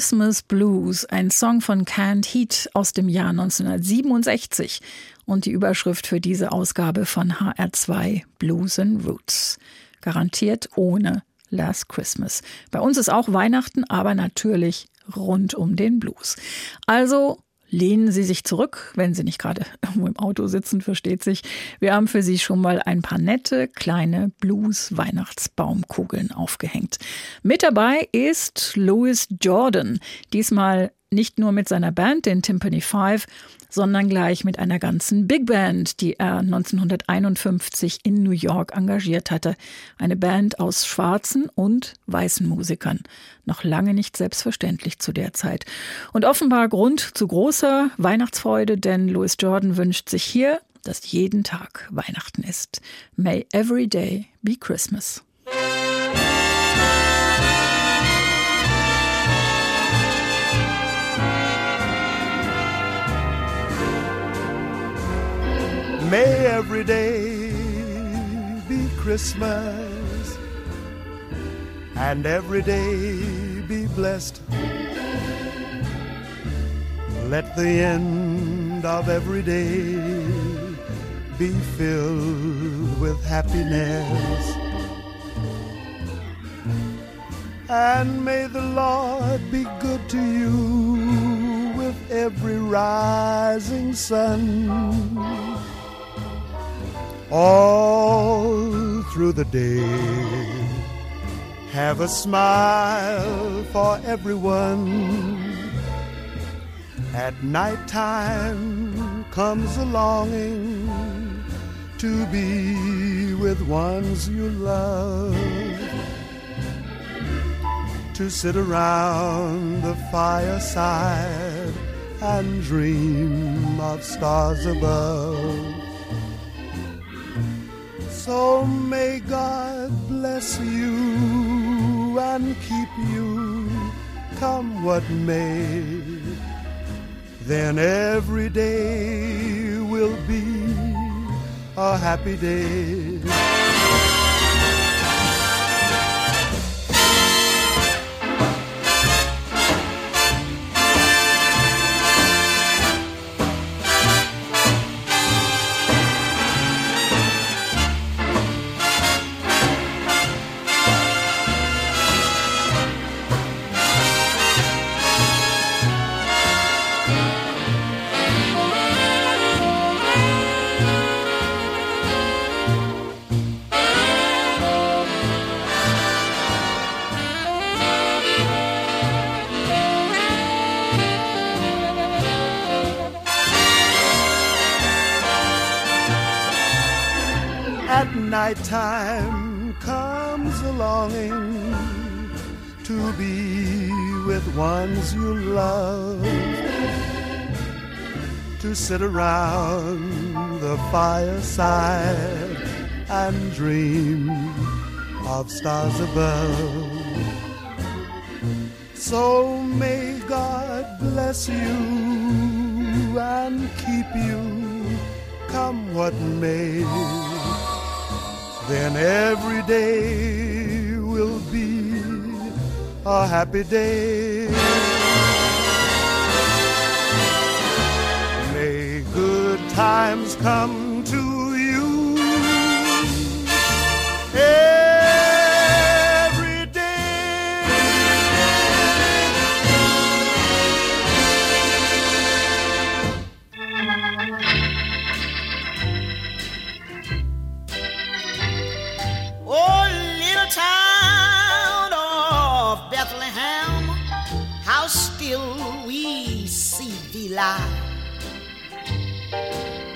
Christmas Blues, ein Song von Canned Heat aus dem Jahr 1967 und die Überschrift für diese Ausgabe von HR2 Blues and Roots. Garantiert ohne Last Christmas. Bei uns ist auch Weihnachten, aber natürlich rund um den Blues. Also lehnen Sie sich zurück, wenn Sie nicht gerade irgendwo im Auto sitzen, versteht sich. Wir haben für Sie schon mal ein paar nette kleine Blues-Weihnachtsbaumkugeln aufgehängt. Mit dabei ist Louis Jordan, diesmal nicht nur mit seiner Band, den Timpani Five, sondern gleich mit einer ganzen Big Band, die er 1951 in New York engagiert hatte. Eine Band aus schwarzen und weißen Musikern. Noch lange nicht selbstverständlich zu der Zeit. Und offenbar Grund zu großer Weihnachtsfreude, denn Louis Jordan wünscht sich hier, dass jeden Tag Weihnachten ist. May every day be Christmas. May every day be Christmas and every day be blessed. Let the end of every day be filled with happiness. And may the Lord be good to you with every rising sun all through the day. Have a smile for everyone. At night time comes a longing to be with ones you love. To sit around the fireside and dream of stars above. So may God bless you and keep you, come what may. then every day will be a happy day. At night time comes a longing to be with ones you love, to sit around the fireside and dream of stars above. So may God bless you and keep you, come what may then every day will be a happy day. May good times come to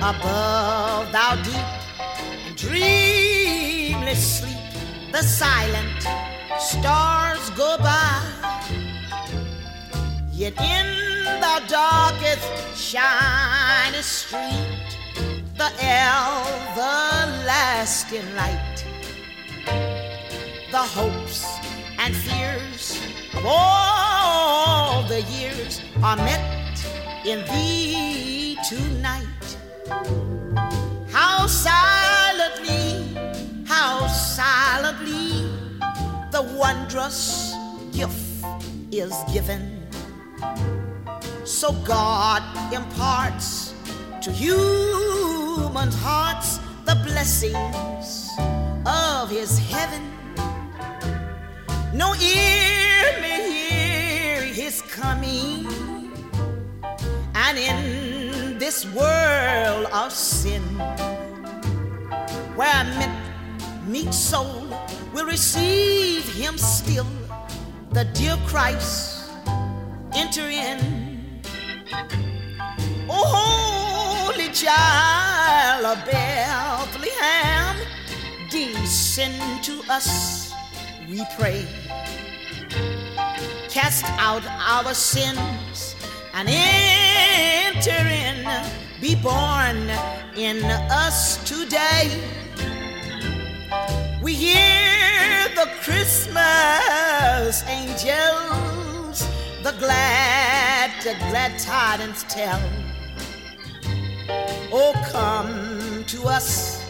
Above thou deep dreamless sleep, the silent stars go by. Yet in the darkest shiny street, the everlasting light the hopes and fears of all the years are met in thee tonight. How silently, how silently the wondrous gift is given. So God imparts to human hearts the blessings of his heaven. No ear may hear his coming, and in this world of sin, where a meek soul will receive him still, the dear Christ enter in. Oh, holy child of Bethlehem, descend to us, we pray. Cast out our sins and enter in, be born in us today. We hear the Christmas angels, the glad, the glad tidings tell. Oh, come to us,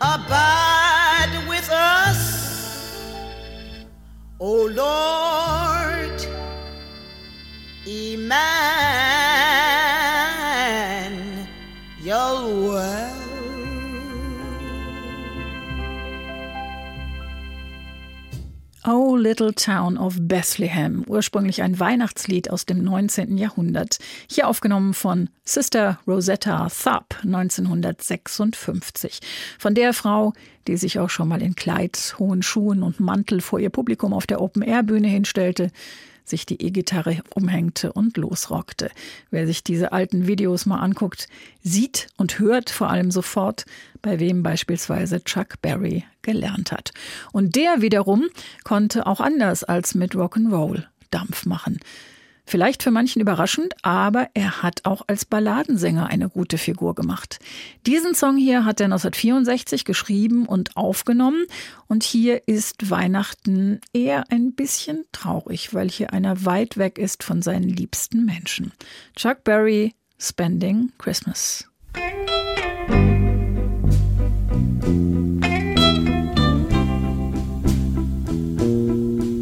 abide with us. O Lord, Little Town of Bethlehem, ursprünglich ein Weihnachtslied aus dem 19. Jahrhundert, hier aufgenommen von Sister Rosetta Tharp 1956. Von der Frau, die sich auch schon mal in Kleid, hohen Schuhen und Mantel vor ihr Publikum auf der Open-Air-Bühne hinstellte, sich die E-Gitarre umhängte und losrockte. Wer sich diese alten Videos mal anguckt, sieht und hört vor allem sofort, bei wem beispielsweise Chuck Berry gelernt hat. Und der wiederum konnte auch anders als mit Rock'n'Roll Dampf machen. Vielleicht für manchen überraschend, aber er hat auch als Balladensänger eine gute Figur gemacht. Diesen Song hier hat er 1964 geschrieben und aufgenommen. Und hier ist Weihnachten eher ein bisschen traurig, weil hier einer weit weg ist von seinen liebsten Menschen. Chuck Berry, Spending Christmas.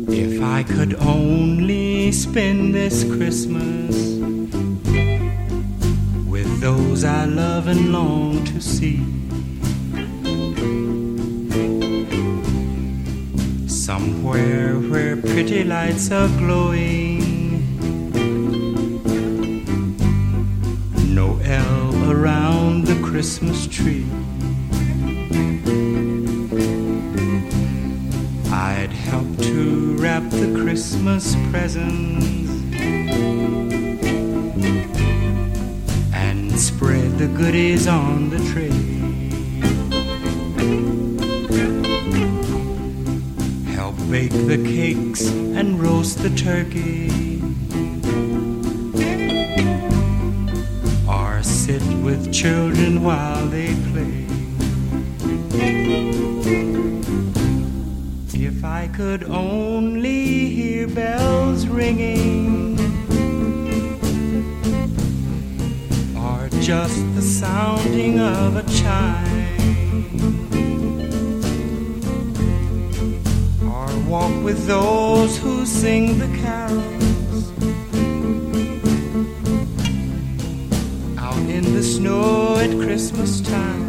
If I could only spend this Christmas with those I love and long to see. Somewhere where pretty lights are glowing. No elf around the Christmas tree. Christmas presents and spread the goodies on the tree. Help bake the cakes and roast the turkey. Or sit with children while they play. Could only hear bells ringing, or just the sounding of a chime, or walk with those who sing the carols. Out in the snow at Christmas time.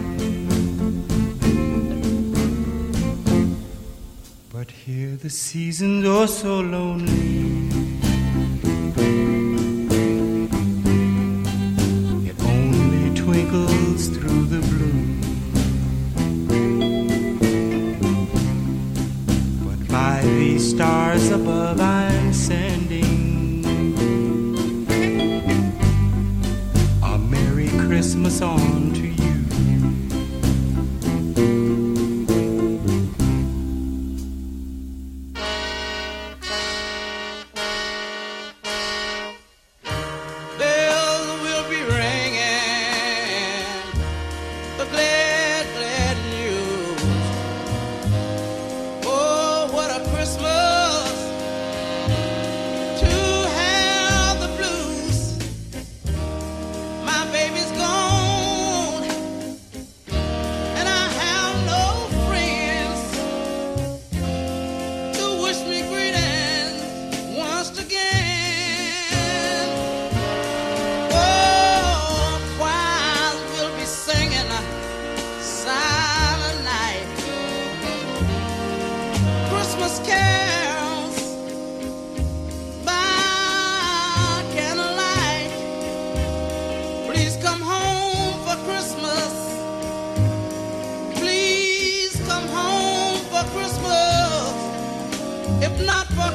Here the seasons are so lonely.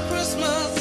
Christmas,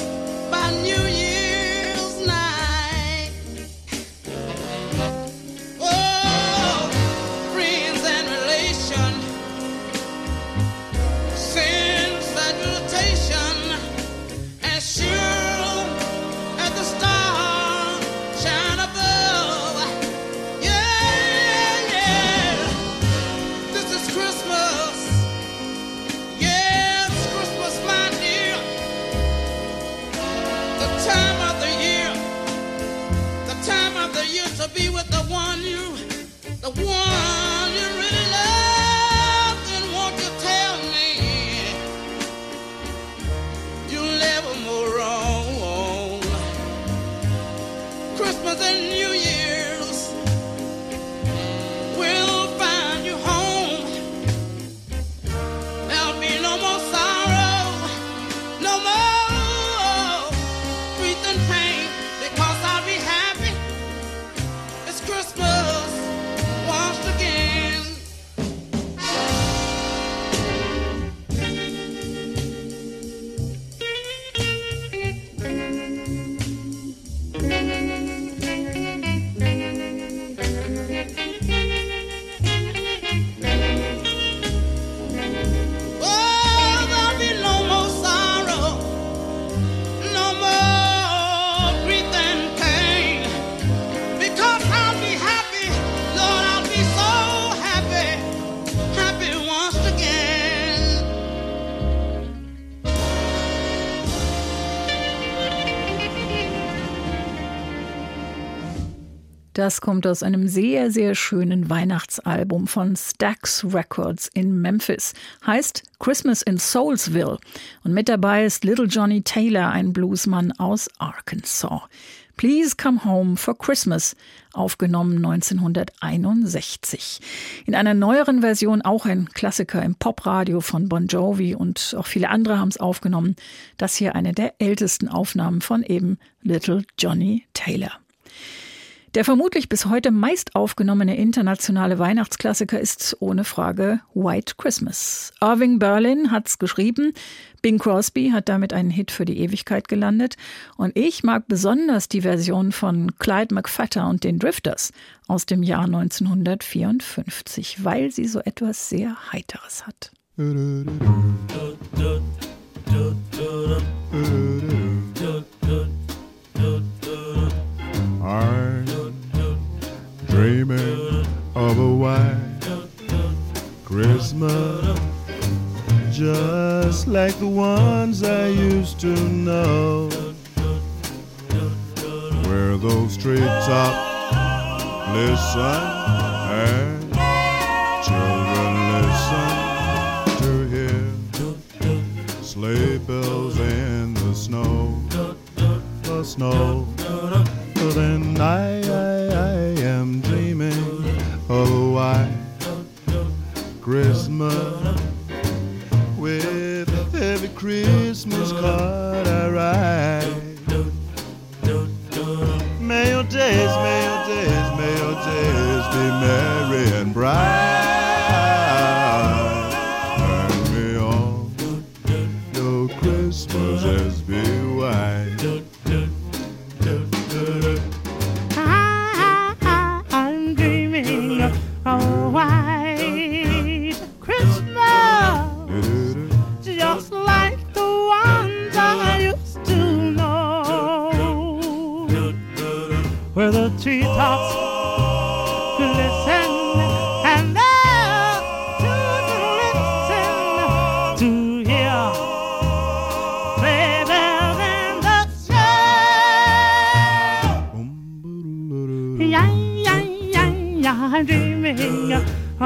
Das kommt aus einem sehr, sehr schönen Weihnachtsalbum von Stax Records in Memphis. Heißt Christmas in Soulsville. Und mit dabei ist Little Johnny Taylor, ein Bluesmann aus Arkansas. Please Come Home for Christmas, aufgenommen 1961. In einer neueren Version auch ein Klassiker im Popradio von Bon Jovi und auch viele andere haben es aufgenommen. Das hier eine der ältesten Aufnahmen von eben Little Johnny Taylor. Der vermutlich bis heute meist aufgenommene internationale Weihnachtsklassiker ist ohne Frage White Christmas. Irving Berlin hat's geschrieben, Bing Crosby hat damit einen Hit für die Ewigkeit gelandet und ich mag besonders die Version von Clyde McFatter und den Drifters aus dem Jahr 1954, weil sie so etwas sehr Heiteres hat. dreaming like the ones I used to know, where those treetops listen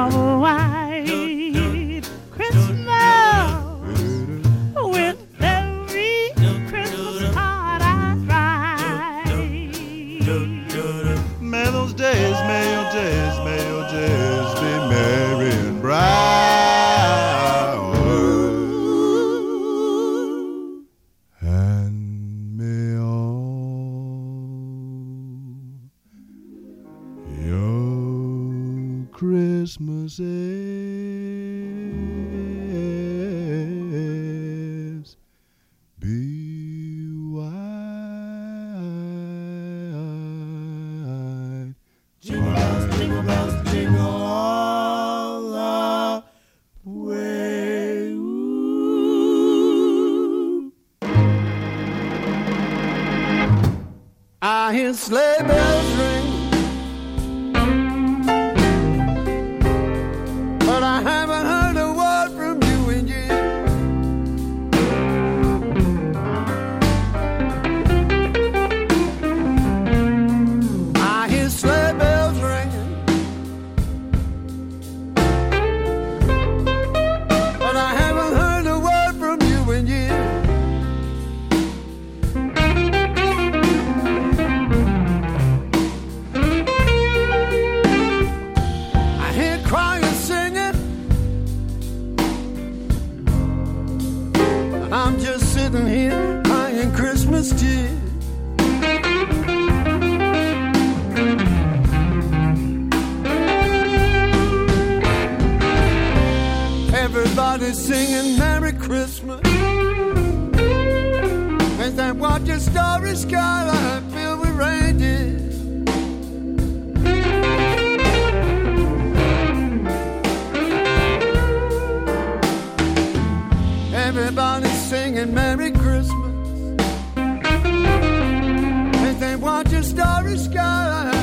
May days, may your days, may your days Everybody's singing Merry Christmas. As they watch a starry skyline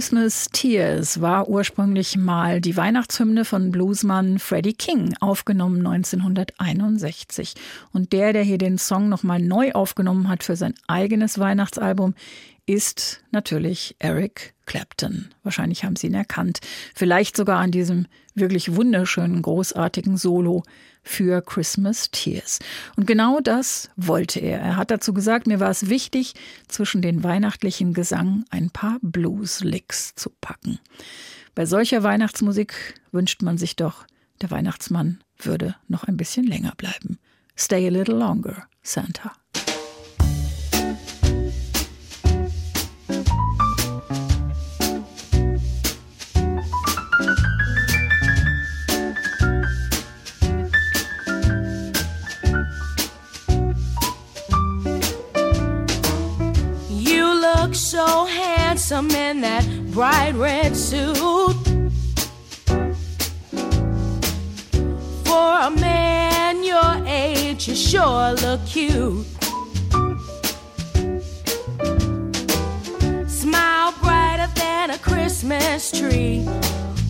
Christmas Tears war ursprünglich mal die Weihnachtshymne von Bluesmann Freddie King, aufgenommen 1961. Und der, der hier den Song nochmal neu aufgenommen hat für sein eigenes Weihnachtsalbum, ist natürlich Eric Clapton. Wahrscheinlich haben Sie ihn erkannt. Vielleicht sogar an diesem wirklich wunderschönen, großartigen Solo für Christmas Tears. Und genau das wollte er. Er hat dazu gesagt, mir war es wichtig, zwischen den weihnachtlichen Gesang ein paar Blues-Licks zu packen. Bei solcher Weihnachtsmusik wünscht man sich doch, der Weihnachtsmann würde noch ein bisschen länger bleiben. Stay a little longer, Santa. Handsome in that bright red suit. For a man your age, you sure look cute. Smile brighter than a Christmas tree.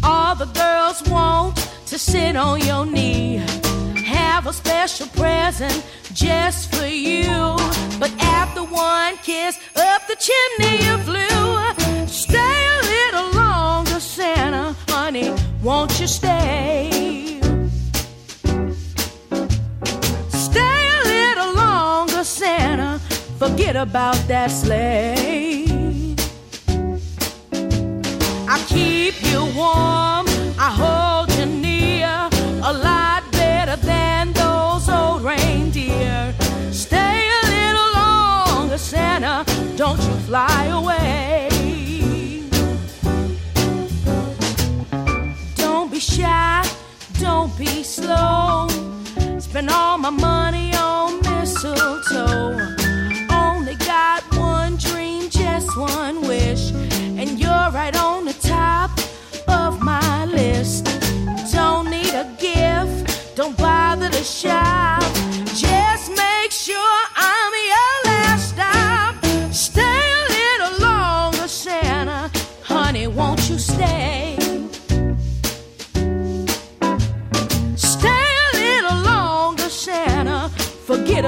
All the girls want to sit on your knee. Have a special present just for you. But one kiss up the chimney you flew. Stay a little longer, Santa, honey. Won't you stay? Stay a little longer, Santa. Forget about that sleigh. I keep you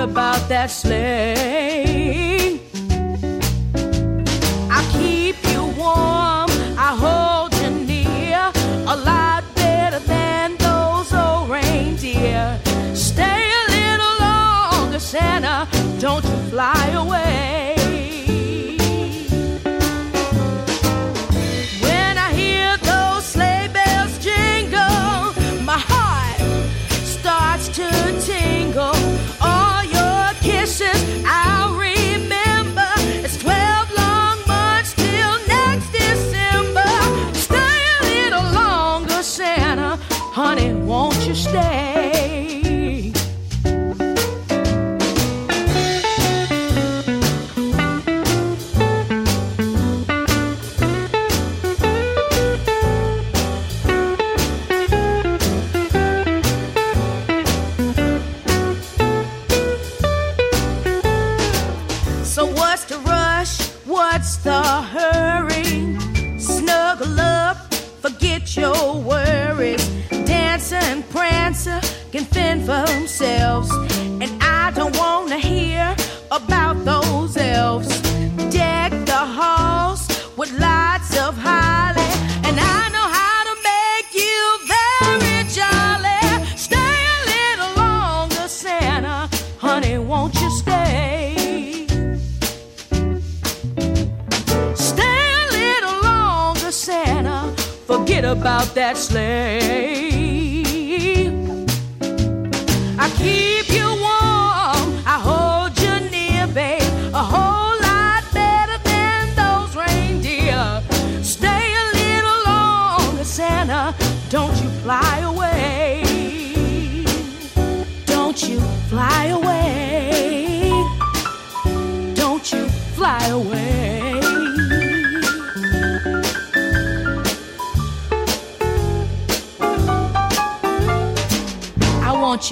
about that sleigh.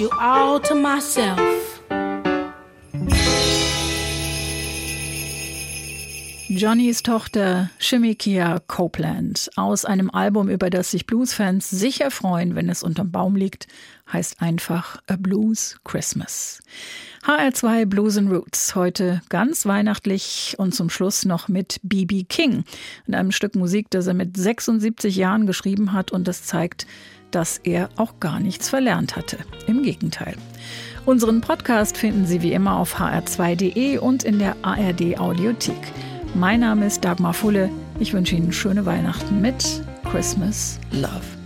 You all to myself. Johnnys Tochter Shimikia Copeland aus einem Album, über das sich Bluesfans sicher freuen, wenn es unterm Baum liegt, heißt einfach A Blues Christmas. HR2 Blues and Roots, heute ganz weihnachtlich und zum Schluss noch mit B.B. King, in einem Stück Musik, das er mit 76 Jahren geschrieben hat und das zeigt, dass er auch gar nichts verlernt hatte. Im Gegenteil. Unseren Podcast finden Sie wie immer auf hr2.de und in der ARD Audiothek. Mein Name ist Dagmar Fulle. Ich wünsche Ihnen schöne Weihnachten mit Christmas Love.